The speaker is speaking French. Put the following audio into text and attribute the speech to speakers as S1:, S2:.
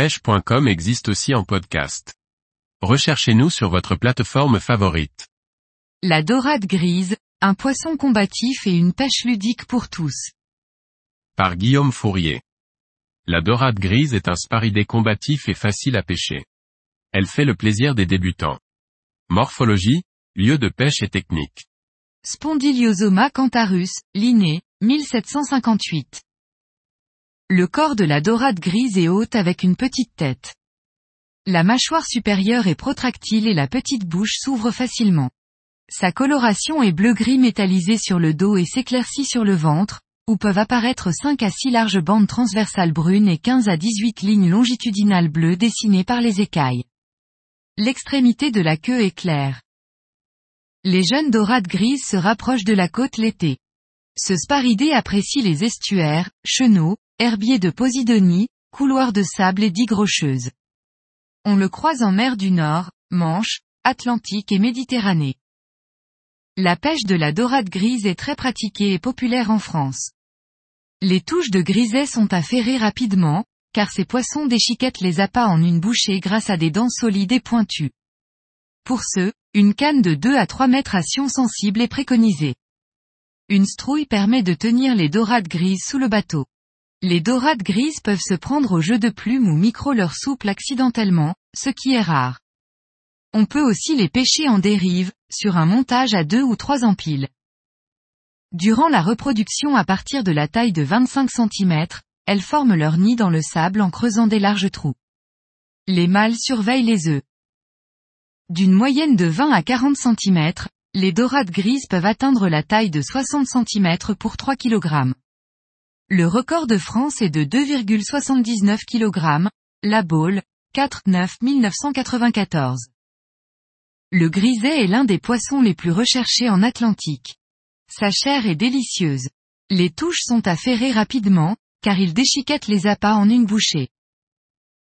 S1: pêche.com existe aussi en podcast. Recherchez-nous sur votre plateforme favorite.
S2: La dorade grise, un poisson combatif et une pêche ludique pour tous.
S1: Par Guillaume Fourier. La dorade grise est un sparidé combatif et facile à pêcher. Elle fait le plaisir des débutants. Morphologie, lieu de pêche et technique.
S2: Spondyliosoma cantarus, Linné, 1758. Le corps de la dorade grise est haute avec une petite tête. La mâchoire supérieure est protractile et la petite bouche s'ouvre facilement. Sa coloration est bleu-gris métallisé sur le dos et s'éclaircit sur le ventre, où peuvent apparaître 5 à 6 larges bandes transversales brunes et 15 à 18 lignes longitudinales bleues dessinées par les écailles. L'extrémité de la queue est claire. Les jeunes dorades grises se rapprochent de la côte l'été. Ce sparidé apprécie les estuaires, chenaux, herbiers de Posidonie, couloirs de sable et digues rocheuses. On le croise en mer du Nord, Manche, Atlantique et Méditerranée. La pêche de la dorade grise est très pratiquée et populaire en France. Les touches de griset sont à ferrer rapidement, car ces poissons déchiquettent les appâts en une bouchée grâce à des dents solides et pointues. Pour ce, une canne de 2 à 3 mètres à sion sensible est préconisée. Une strouille permet de tenir les dorades grises sous le bateau. Les dorades grises peuvent se prendre au jeu de plumes ou micro leur souple accidentellement, ce qui est rare. On peut aussi les pêcher en dérive, sur un montage à deux ou trois empiles. Durant la reproduction à partir de la taille de 25 cm, elles forment leur nid dans le sable en creusant des larges trous. Les mâles surveillent les œufs. D'une moyenne de 20 à 40 cm, les dorades grises peuvent atteindre la taille de 60 cm pour 3 kg. Le record de France est de 2,79 kg, la Baule, 4-9-1994. Le griset est l'un des poissons les plus recherchés en Atlantique. Sa chair est délicieuse. Les touches sont à ferrer rapidement, car il déchiquette les appâts en une bouchée.